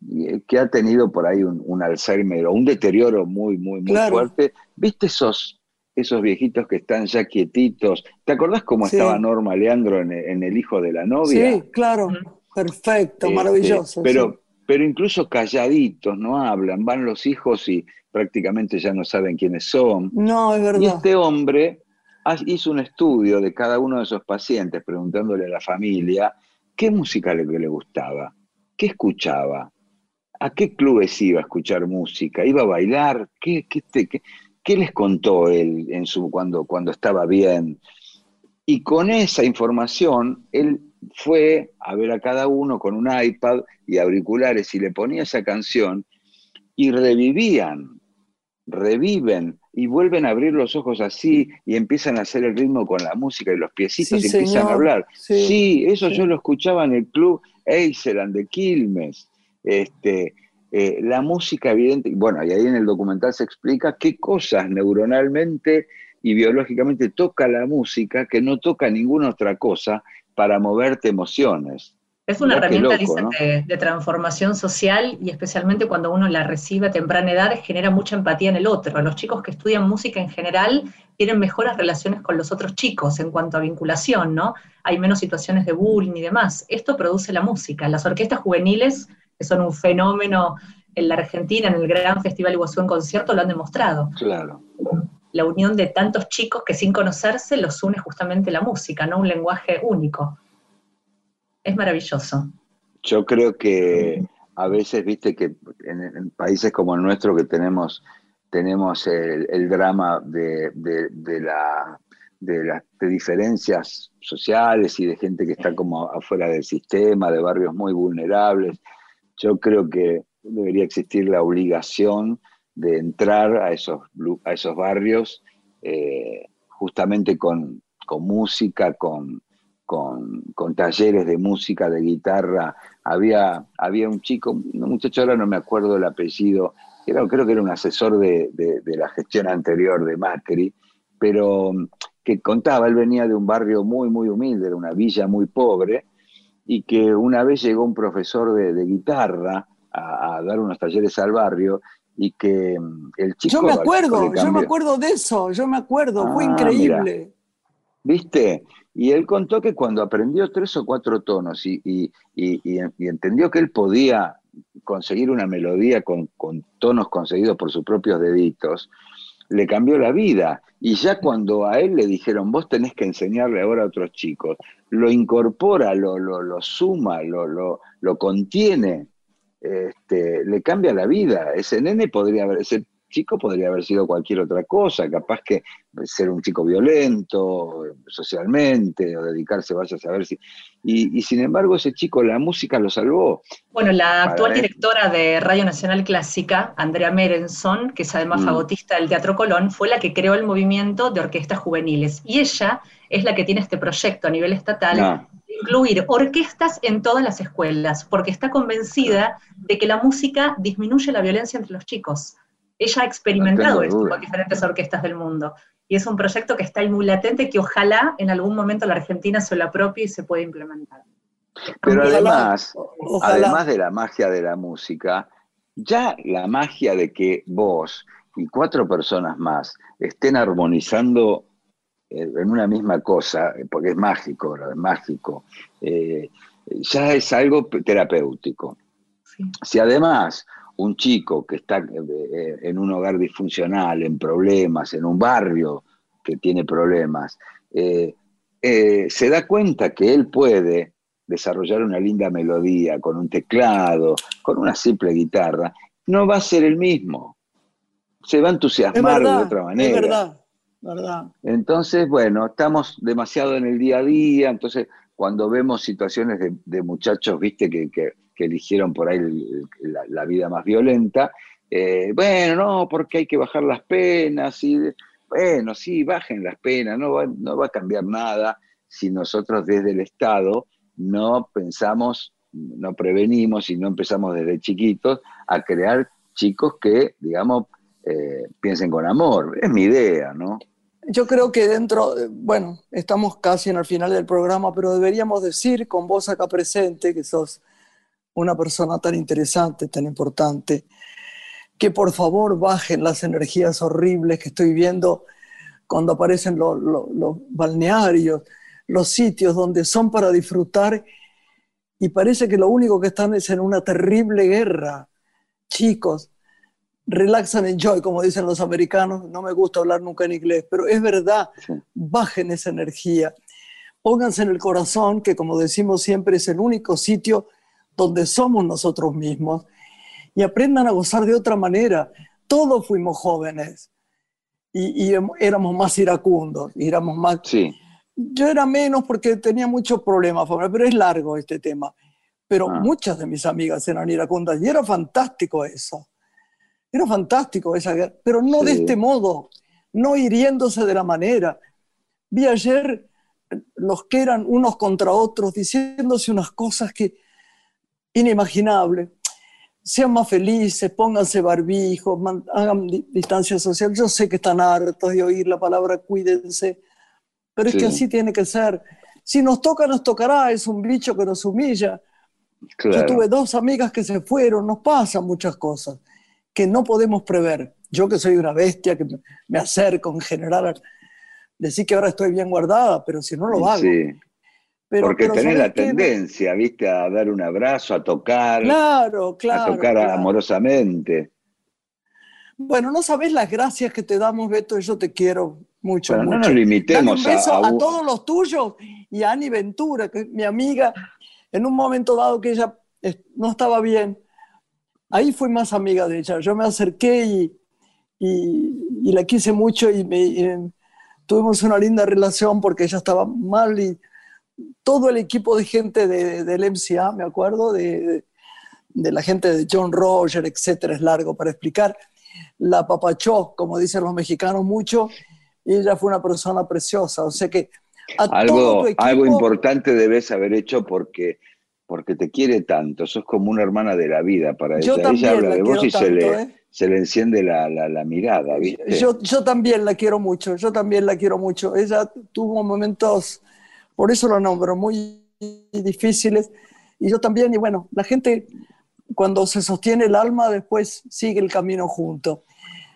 y, eh, que ha tenido por ahí un, un Alzheimer o un deterioro muy, muy, muy Claro. fuerte. ¿Viste esos, esos viejitos que están ya quietitos? ¿Te acordás cómo Sí. estaba Norma Leandro en, en El hijo de la novia? Sí, claro, perfecto, Este, maravilloso. Pero, sí. pero incluso calladitos, no hablan, van los hijos y prácticamente ya no saben quiénes son. No, es Y verdad. este hombre hizo un estudio de cada uno de esos pacientes, preguntándole a la familia qué música le, le gustaba, qué escuchaba, a qué clubes iba a escuchar música, iba a bailar, qué, qué, qué- qué les contó él en cuando estaba bien. Y con esa información, él fue a ver a cada uno con un iPad y auriculares y le ponía esa canción y revivían, reviven y vuelven a abrir los ojos así y empiezan a hacer el ritmo con la música y los piecitos Sí, y empiezan a hablar. Sí, Sí, eso sí. yo lo escuchaba en el club Eiseland de Quilmes. Este, eh, la música evidente, bueno, y ahí en el documental se explica qué cosas neuronalmente y biológicamente toca la música que no toca ninguna otra cosa para moverte emociones. Es una Mirá herramienta, loco, dicen, ¿no? de, de transformación social y especialmente cuando uno la recibe a temprana edad genera mucha empatía en el otro. Los chicos que estudian música en general tienen mejores relaciones con los otros chicos en cuanto a vinculación, ¿no? Hay menos situaciones de bullying y demás. Esto produce la música. Las orquestas juveniles, que son un fenómeno en la Argentina, en el Gran Festival Iguazú en concierto, lo han demostrado. Claro. La unión de tantos chicos que sin conocerse los une justamente la música, no un lenguaje único. Es maravilloso. Yo creo que a veces, viste, que en, en países como el nuestro que tenemos, tenemos el, el drama de, de- de la, de las de diferencias sociales y de gente que está como afuera del sistema, de barrios muy vulnerables. Yo creo que debería existir la obligación de entrar a esos, a esos barrios eh, justamente con, con música, con, con, con talleres de música, de guitarra. Había, había un chico, un muchacho, ahora no me acuerdo el apellido, era, creo que era un asesor de, de- de la gestión anterior de Macri, pero mm, que contaba, él venía de un barrio muy, muy humilde, era una villa muy pobre, y que una vez llegó un profesor de, de guitarra a, a dar unos talleres al barrio, y que mm, el chico... Yo me acuerdo, yo me acuerdo de eso, yo me acuerdo, fue Ah, increíble. ¿Viste? Y él contó que cuando aprendió tres o cuatro tonos y, y- y- entendió que él podía conseguir una melodía con, con tonos conseguidos por sus propios deditos, le cambió la vida. Y ya cuando a él le dijeron, vos tenés que enseñarle ahora a otros chicos, lo incorpora, lo, lo, lo suma, lo, lo, lo contiene, este, le cambia la vida. Ese nene podría haber, chico podría haber sido cualquier otra cosa, capaz que ser un chico violento socialmente o dedicarse, vaya a saber si. Y, y sin embargo, ese chico, la música lo salvó. Bueno, la actual Para, directora de Radio Nacional Clásica, Andrea Merenson, que es además Mm. fagotista del Teatro Colón, fue la que creó el movimiento de orquestas juveniles. Y ella es la que tiene este proyecto a nivel estatal No, de incluir orquestas en todas las escuelas, porque está convencida de que la música disminuye la violencia entre los chicos. Ella ha experimentado esto duda. con diferentes orquestas del mundo. Y es un proyecto que está ahí muy latente, que ojalá en algún momento la Argentina se lo apropie y se pueda implementar. pero Ojalá, además, Ojalá. además de la magia de la música, ya la magia de que vos y cuatro personas más estén armonizando eh, en una misma cosa, porque es mágico, es mágico, eh, ya es algo terapéutico. Sí. Si además un chico que está eh, en un hogar disfuncional, en problemas, en un barrio que tiene problemas, eh, eh, se da cuenta que él puede desarrollar una linda melodía con un teclado, con una simple guitarra, no va a ser el mismo. Se va a Es entusiasmar de otra es manera. verdad, verdad. Entonces, bueno, estamos demasiado en el día a día, entonces cuando vemos situaciones de, de muchachos, viste, que, que- que eligieron por ahí la vida más violenta, eh, bueno, no, porque hay que bajar las penas, y bueno, sí, bajen las penas, no va, no va a cambiar nada si nosotros desde el Estado no pensamos, no prevenimos y no empezamos desde chiquitos a crear chicos que, digamos, eh, piensen con amor. Es mi idea, ¿no? Yo creo que dentro, eh, bueno, estamos casi en el final del programa, pero deberíamos decir con vos acá presente, que sos una persona tan interesante, tan importante, que por favor bajen las energías horribles que estoy viendo cuando aparecen lo- lo- los balnearios, los sitios donde son para disfrutar y parece que lo único que están es en una terrible guerra. Chicos, relax and enjoy, como dicen los americanos. No me gusta hablar nunca en inglés, pero es verdad. Sí. Bajen esa energía. Pónganse en el corazón, que como decimos siempre es el único sitio donde somos nosotros mismos. Y aprendan a gozar de otra manera. Todos fuimos jóvenes y, y éramos más iracundos, y éramos más Sí, yo era menos porque tenía muchos problemas, pero es largo este tema. Pero Ah. muchas de mis amigas eran iracundas y era fantástico eso. Era fantástico esa guerra, pero no de este modo, no hiriéndose de la manera. Vi ayer los que eran unos contra otros diciéndose unas cosas que inimaginables. Sean más felices, pónganse barbijos, hagan di- distancia social. Yo sé que están hartos de oír la palabra cuídense, pero es Sí. que así tiene que ser. Si nos toca, nos tocará, es un bicho que nos humilla, Claro. Yo tuve dos amigas que se fueron, nos pasan muchas cosas que no podemos prever. Yo que soy una bestia, que me- me acerco en general, decir que ahora estoy bien guardada, pero si no lo hago. Sí, Pero, porque pero tenés ¿sabés la qué? tendencia, ¿viste? A dar un abrazo, a tocar, Claro, claro. a tocar claro. amorosamente. Bueno, no sabes las gracias que te damos, Beto, yo te quiero mucho. Pero no mucho. Dale limitemos un beso a, a, a- todos los tuyos y a Ani Ventura, que es mi amiga, en un momento dado que ella no estaba bien, ahí fui más amiga de ella. Yo me acerqué y, y- y la quise mucho y, me- y tuvimos una linda relación porque ella estaba mal y todo el equipo de gente de- del MCA, me acuerdo, de, de- la gente de John Roger, etcétera, es largo para explicar. La papachó, como dicen los mexicanos mucho, y ella fue una persona preciosa. O sea que a todo algo, tu equipo, algo importante debes haber hecho porque, porque te quiere tanto. Sos como una hermana de la vida para yo ella. también ella habla la de vos y se, le, ¿eh? se le enciende la, la- la mirada, ¿viste? Yo, yo también la quiero mucho, yo también la quiero mucho. Ella tuvo momentos, por eso lo nombro, muy difíciles. Y yo también, y bueno, la gente cuando se sostiene el alma después sigue el camino junto.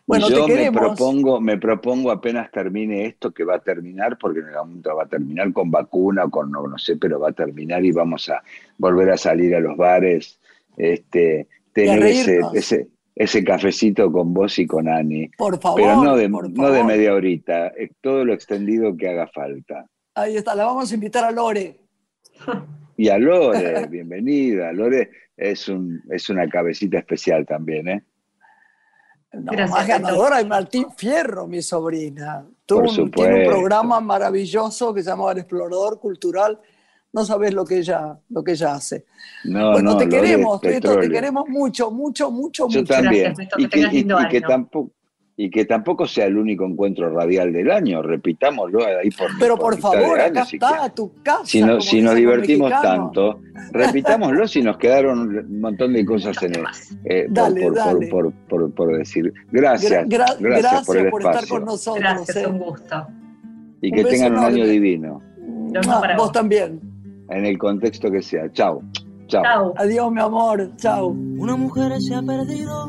Bueno, yo te me propongo, me propongo apenas termine esto, que va a terminar, porque en algún momento va a terminar con vacuna o con no, no sé, pero va a terminar y vamos a volver a salir a los bares, este, tener ese, ese, ese cafecito con vos y con Ani. Por favor, Pero no de, no de media horita, todo lo extendido que haga falta. Ahí está, la vamos a invitar a Lore. Y a Lore, bienvenida. Lore es, un, es una cabecita especial también, ¿eh? No, Gracias, más ganadora y Martín Fierro, mi sobrina. Tuvo Por un- supuesto. tiene un programa maravilloso que se llama El Explorador Cultural. No sabes lo que ella, lo que ella hace. No, bueno, no, te queremos, te queremos mucho, mucho, mucho, Yo mucho. también. Y, que, y- y tampoco, y que tampoco sea el único encuentro radial del año, repitámoslo ahí por Pero por favor, acá si está, tu casa. Si, no- si nos divertimos tanto, repitámoslo si nos quedaron un montón de cosas en el, eh, por- Dale, por, por- dale. por- por- por decir. Gracias, Gra- gra- gracias, por el estar espacio. con nosotros. Gracias, eh. un gusto. y que tengan un año divino, mismo Ah, para vos vos. también. en el contexto que sea. Chao. Chao. Adiós, mi amor. Chao. Una mujer se ha perdido.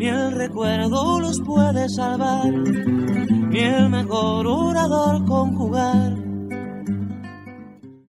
ni el recuerdo los puede salvar, ni el mejor orador conjugar.